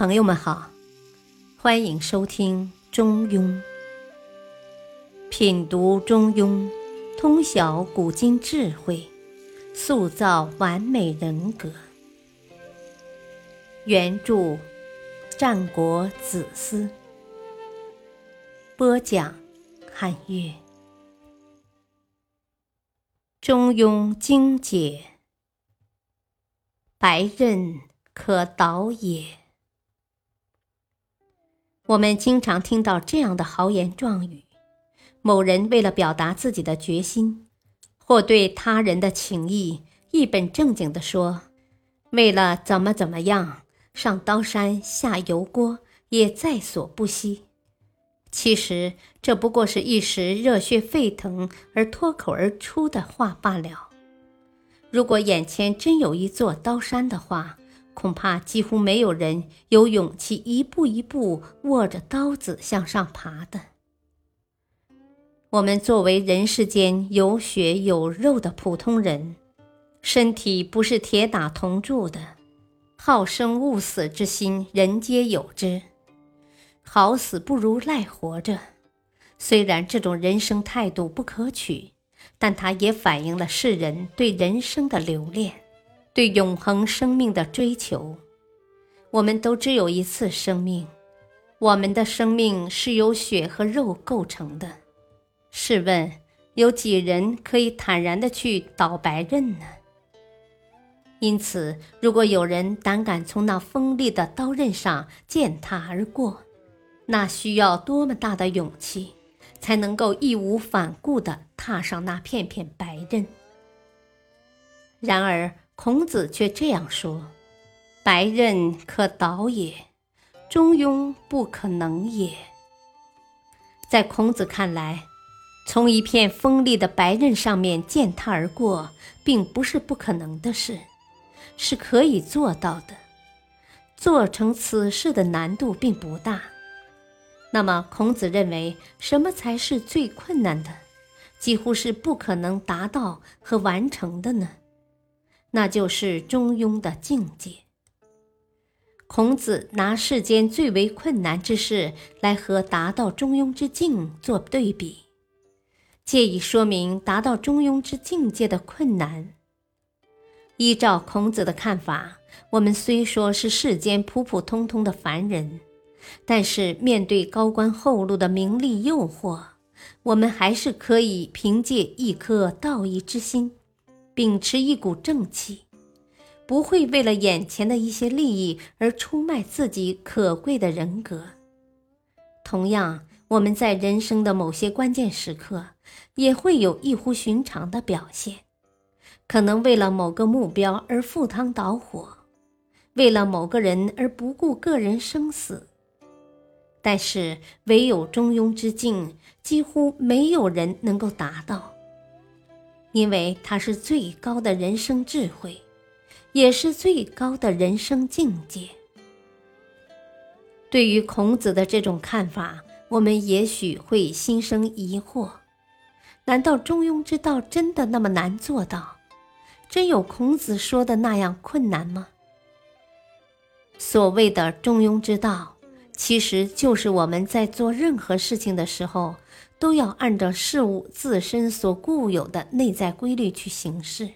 朋友们好，欢迎收听《中庸》，品读《中庸》，通晓古今智慧，塑造完美人格。原著：战国子思，播讲：汉乐。《中庸》精解：白刃可导也。我们经常听到这样的豪言壮语：某人为了表达自己的决心，或对他人的情谊，一本正经地说：“为了怎么怎么样，上刀山下油锅也在所不惜。”其实这不过是一时热血沸腾而脱口而出的话罢了。如果眼前真有一座刀山的话，恐怕几乎没有人有勇气一步一步握着刀子向上爬的。我们作为人世间有血有肉的普通人，身体不是铁打铜铸的，好生勿死之心人皆有之。好死不如赖活着，虽然这种人生态度不可取，但它也反映了世人对人生的留恋。对永恒生命的追求，我们都只有一次生命，我们的生命是由血和肉构成的。试问，有几人可以坦然的去倒白刃呢？因此，如果有人胆敢从那锋利的刀刃上践踏而过，那需要多么大的勇气，才能够义无反顾地踏上那片片白刃？然而。孔子却这样说：“白刃可导也，中庸不可能也。”在孔子看来，从一片锋利的白刃上面践踏而过，并不是不可能的事，是可以做到的。做成此事的难度并不大。那么，孔子认为什么才是最困难的，几乎是不可能达到和完成的呢？那就是中庸的境界。孔子拿世间最为困难之事来和达到中庸之境做对比，借以说明达到中庸之境界的困难。依照孔子的看法，我们虽说是世间普普通通的凡人，但是面对高官厚禄的名利诱惑，我们还是可以凭借一颗道义之心。秉持一股正气，不会为了眼前的一些利益而出卖自己可贵的人格。同样，我们在人生的某些关键时刻，也会有异乎寻常的表现，可能为了某个目标而赴汤蹈火，为了某个人而不顾个人生死。但是，唯有中庸之境，几乎没有人能够达到。因为它是最高的人生智慧，也是最高的人生境界。对于孔子的这种看法，我们也许会心生疑惑：难道中庸之道真的那么难做到？真有孔子说的那样困难吗？所谓的中庸之道，其实就是我们在做任何事情的时候。都要按照事物自身所固有的内在规律去行事，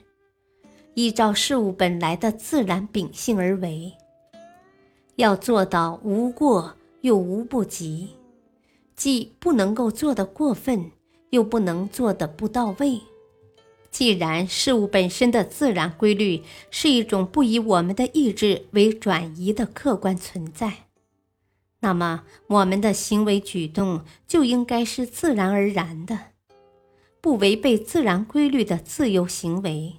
依照事物本来的自然秉性而为。要做到无过又无不及，既不能够做得过分，又不能做得不到位。既然事物本身的自然规律是一种不以我们的意志为转移的客观存在。那么，我们的行为举动就应该是自然而然的，不违背自然规律的自由行为。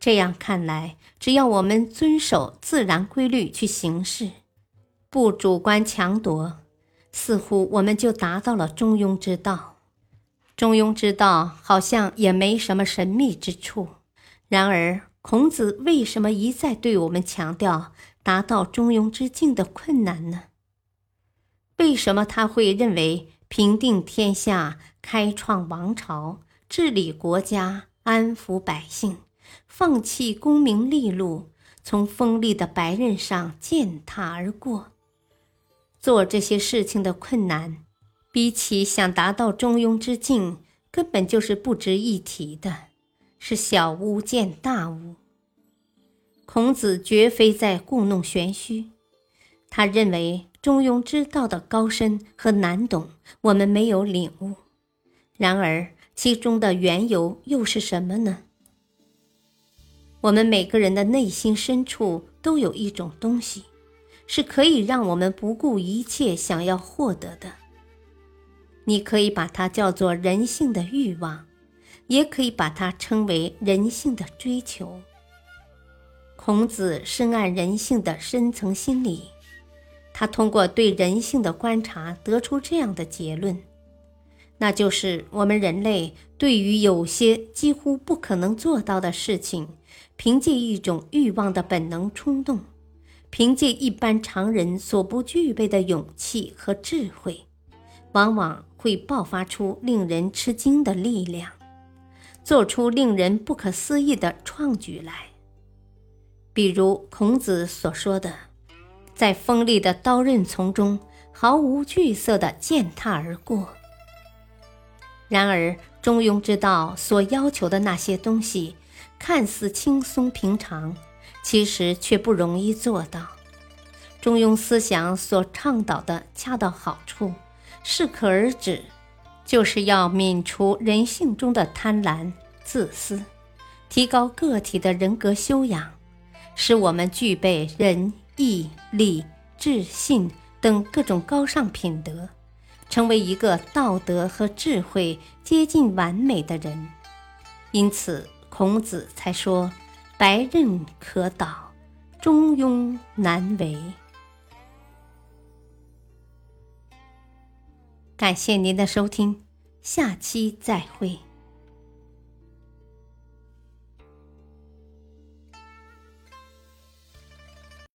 这样看来，只要我们遵守自然规律去行事，不主观强夺，似乎我们就达到了中庸之道。中庸之道好像也没什么神秘之处。然而，孔子为什么一再对我们强调达到中庸之境的困难呢？为什么他会认为平定天下、开创王朝、治理国家、安抚百姓、放弃功名利禄、从锋利的白刃上践踏而过。做这些事情的困难，比起想达到中庸之境，根本就是不值一提的，是小巫见大巫。孔子绝非在故弄玄虚，他认为中庸之道的高深和难懂，我们没有领悟。然而，其中的缘由又是什么呢？我们每个人的内心深处都有一种东西。是可以让我们不顾一切想要获得的。你可以把它叫做人性的欲望，也可以把它称为人性的追求。孔子深谙人性的深层心理，他通过对人性的观察得出这样的结论，那就是我们人类对于有些几乎不可能做到的事情，凭借一种欲望的本能冲动。凭借一般常人所不具备的勇气和智慧，往往会爆发出令人吃惊的力量，做出令人不可思议的创举来。比如孔子所说的，在锋利的刀刃丛中毫无惧色地践踏而过。然而，中庸之道所要求的那些东西，看似轻松平常。其实却不容易做到。中庸思想所倡导的恰到好处、适可而止，就是要泯除人性中的贪婪、自私，提高个体的人格修养，使我们具备仁、义、礼、智、信等各种高尚品德，成为一个道德和智慧接近完美的人。因此，孔子才说。白刃可导，中庸难为。感谢您的收听，下期再会。